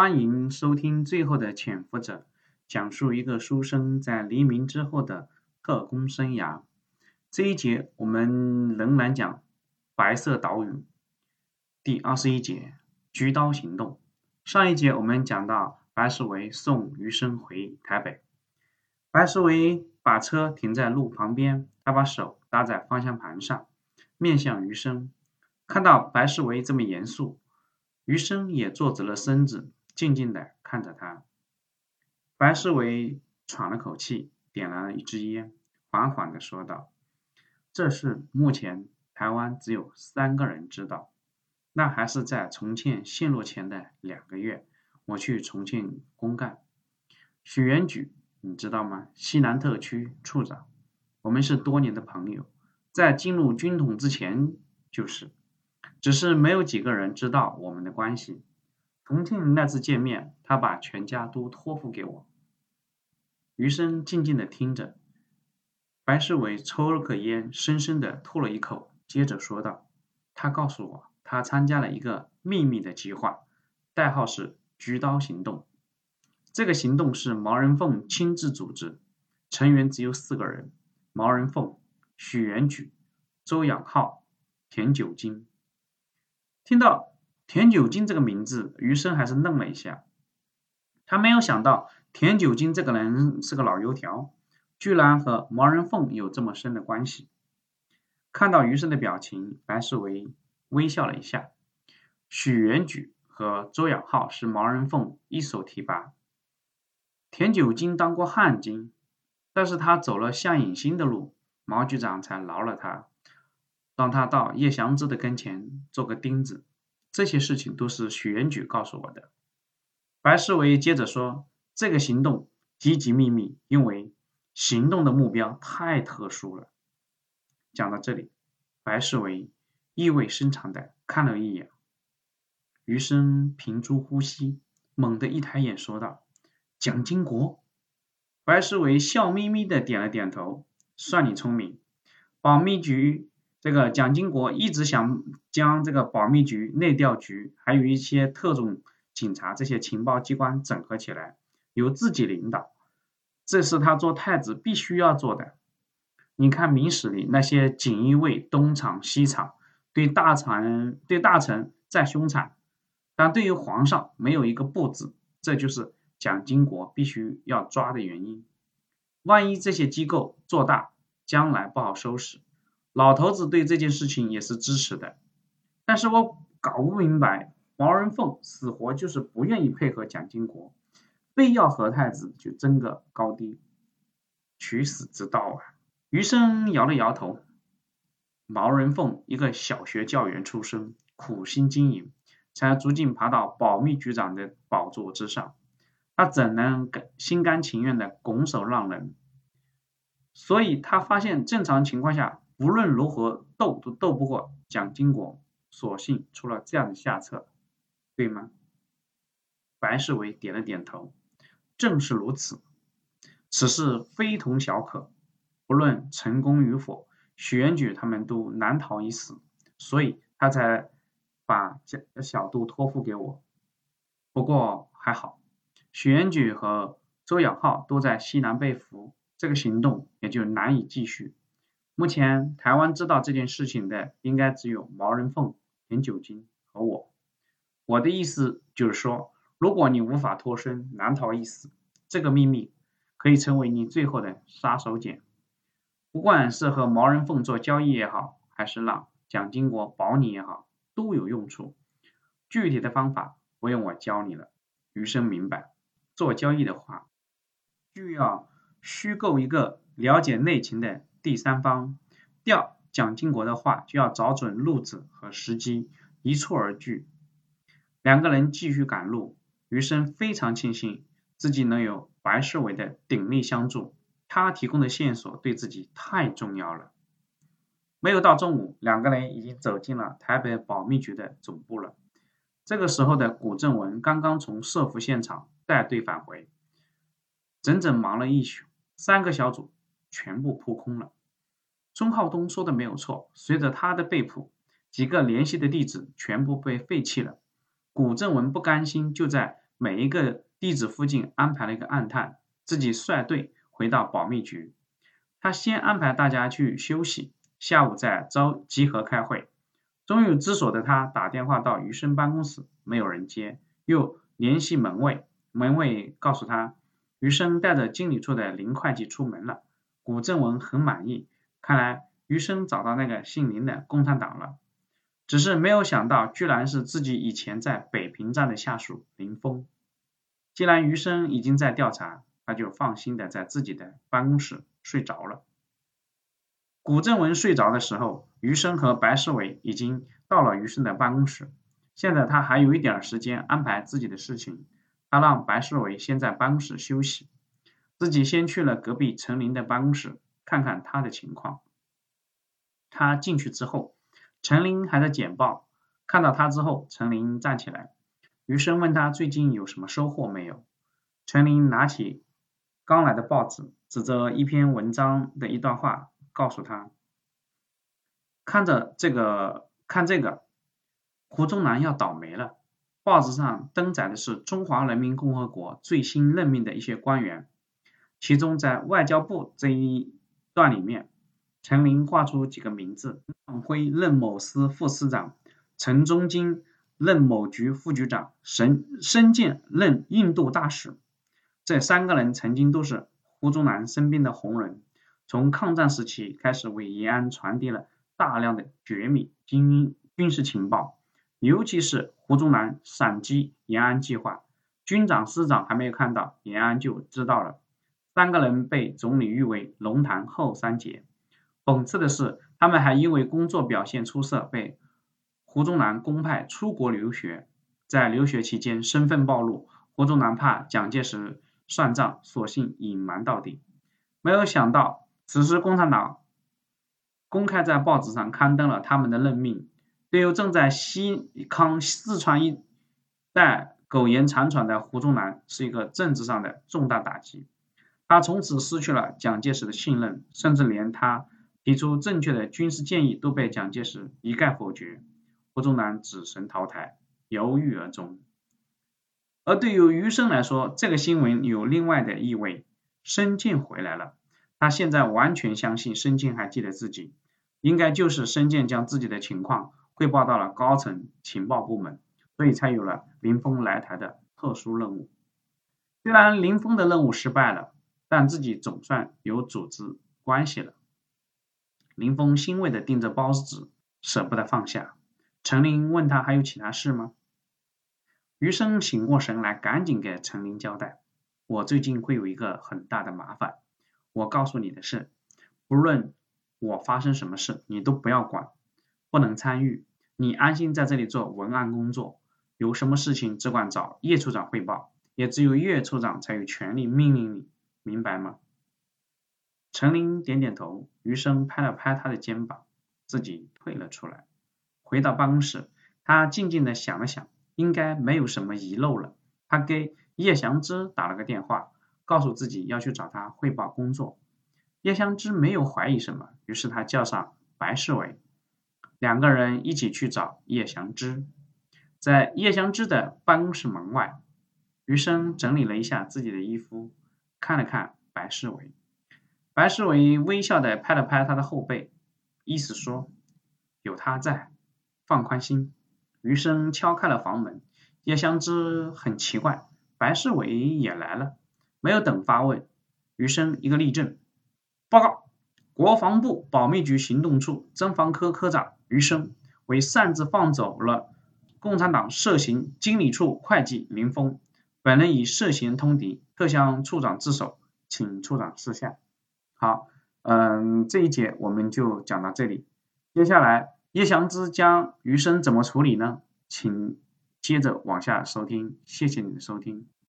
欢迎收听《最后的潜伏者》，讲述一个书生在黎明之后的特工生涯。这一节我们仍然讲《白色岛屿》第二十一节“举刀行动”。上一节我们讲到白世维送余生回台北，白世维把车停在路旁边，他把手搭在方向盘上，面向余生。看到白世维这么严肃，余生也坐直了身子。静静地看着他，白世伟喘了口气，点燃了一支烟，缓缓地说道：“这事目前台湾只有三个人知道，那还是在重庆陷落前的两个月，我去重庆公干。许元举，你知道吗？西南特区处长，我们是多年的朋友，在进入军统之前就是，只是没有几个人知道我们的关系。”重庆那次见面，他把全家都托付给我。余生静静地听着，白世伟抽了颗烟，深深地吐了一口，接着说道：“他告诉我，他参加了一个秘密的计划，代号是‘菊刀行动’。这个行动是毛人凤亲自组织，成员只有四个人：毛人凤、许元举、周养浩、田九金。听到。”田九金这个名字，余生还是愣了一下。他没有想到田九金这个人是个老油条，居然和毛人凤有这么深的关系。看到余生的表情，白世维微笑了一下。许元举和周养浩是毛人凤一手提拔。田九金当过汉奸，但是他走了向影星的路，毛局长才饶了他，让他到叶祥之的跟前做个钉子。这些事情都是许元举告诉我的。白世维接着说：“这个行动极其秘密，因为行动的目标太特殊了。”讲到这里，白世维意味深长的看了一眼余生，屏住呼吸，猛地一抬眼说道：“蒋经国。”白世维笑眯眯的点了点头：“算你聪明，保密局。”这个蒋经国一直想将这个保密局、内调局，还有一些特种警察这些情报机关整合起来，由自己领导，这是他做太子必须要做的。你看明史里那些锦衣卫东厂西厂，对大臣对大臣再凶残，但对于皇上没有一个不字，这就是蒋经国必须要抓的原因。万一这些机构做大，将来不好收拾。老头子对这件事情也是支持的，但是我搞不明白，毛人凤死活就是不愿意配合蒋经国，非要和太子去争个高低，取死之道啊！余生摇了摇头，毛人凤一个小学教员出身，苦心经营，才逐渐爬到保密局长的宝座之上，他怎能甘心甘情愿的拱手让人？所以他发现正常情况下。无论如何斗都斗不过蒋经国，索性出了这样的下策，对吗？白世伟点了点头，正是如此。此事非同小可，不论成功与否，许元举他们都难逃一死，所以他才把小小杜托付给我。不过还好，许元举和周养浩都在西南被俘，这个行动也就难以继续。目前台湾知道这件事情的，应该只有毛人凤、田九金和我。我的意思就是说，如果你无法脱身，难逃一死，这个秘密可以成为你最后的杀手锏。不管是和毛人凤做交易也好，还是让蒋经国保你也好，都有用处。具体的方法不用我教你了，余生明白。做交易的话，就要虚构一个了解内情的。第三方调蒋经国的话，就要找准路子和时机，一蹴而就。两个人继续赶路，余生非常庆幸自己能有白世伟的鼎力相助，他提供的线索对自己太重要了。没有到中午，两个人已经走进了台北保密局的总部了。这个时候的古正文刚刚从设伏现场带队返回，整整忙了一宿，三个小组。全部扑空了。钟浩东说的没有错，随着他的被捕，几个联系的地址全部被废弃了。古正文不甘心，就在每一个地址附近安排了一个暗探，自己率队回到保密局。他先安排大家去休息，下午再招集合开会。终于知所的他打电话到余生办公室，没有人接，又联系门卫，门卫告诉他，余生带着经理处的林会计出门了。古正文很满意，看来余生找到那个姓林的共产党了。只是没有想到，居然是自己以前在北平站的下属林峰。既然余生已经在调查，他就放心的在自己的办公室睡着了。古正文睡着的时候，余生和白世伟已经到了余生的办公室。现在他还有一点时间安排自己的事情，他让白世伟先在办公室休息，自己先去了隔壁陈林的办公室看看他的情况。他进去之后。陈林还在简报，看到他之后，陈林站起来。余生问他最近有什么收获没有？陈林拿起刚来的报纸，指着一篇文章的一段话，告诉他：“看着这个，看这个，胡宗南要倒霉了。报纸上登载的是中华人民共和国最新任命的一些官员，其中在外交部这一段里面。”陈林挂出几个名字：张辉任某司副司长，陈忠金任某局副局长，沈申健任印度大使。这三个人曾经都是胡宗南身边的红人，从抗战时期开始为延安传递了大量的绝密军军事情报，尤其是胡宗南闪击延安计划，军长师长还没有看到延安就知道了。三个人被总理誉为龙潭后三杰。讽刺的是，他们还因为工作表现出色被胡宗南公派出国留学，在留学期间身份暴露，胡宗南怕蒋介石算账，索性隐瞒到底。没有想到，此时共产党公开在报纸上刊登了他们的任命，对于正在西康四川一带苟延残喘的胡宗南是一个政治上的重大打击。他从此失去了蒋介石的信任，甚至连他。提出正确的军事建议都被蒋介石一概否决，胡宗南只身逃台，犹豫而终。而对于余生来说，这个新闻有另外的意味。申健回来了，他现在完全相信申健还记得自己，应该就是申健将自己的情况汇报到了高层情报部门，所以才有了林峰来台的特殊任务。虽然林峰的任务失败了，但自己总算有组织关系了。林峰欣慰地盯着包子，舍不得放下。陈林问他还有其他事吗？余生醒过神来，赶紧给陈林交代：“我最近会有一个很大的麻烦。我告诉你的是，不论我发生什么事，你都不要管，不能参与。你安心在这里做文案工作，有什么事情只管找叶处长汇报，也只有叶处长才有权利命令你，明白吗？”陈林点点头，余生拍了拍他的肩膀，自己退了出来。回到办公室，他静静的想了想，应该没有什么遗漏了。他给叶祥之打了个电话，告诉自己要去找他汇报工作。叶祥之没有怀疑什么，于是他叫上白世伟，两个人一起去找叶祥之。在叶祥之的办公室门外，余生整理了一下自己的衣服，看了看白世伟。白世伟微笑的拍了拍他的后背，意思说有他在，放宽心。余生敲开了房门，叶香芝很奇怪，白世伟也来了，没有等发问，余生一个立正，报告，国防部保密局行动处侦防科科长余生为擅自放走了共产党涉嫌经理处会计林峰，本人已涉嫌通敌，特向处长自首，请处长示下。好，嗯，这一节我们就讲到这里。接下来叶祥之将余生怎么处理呢？请接着往下收听。谢谢你的收听。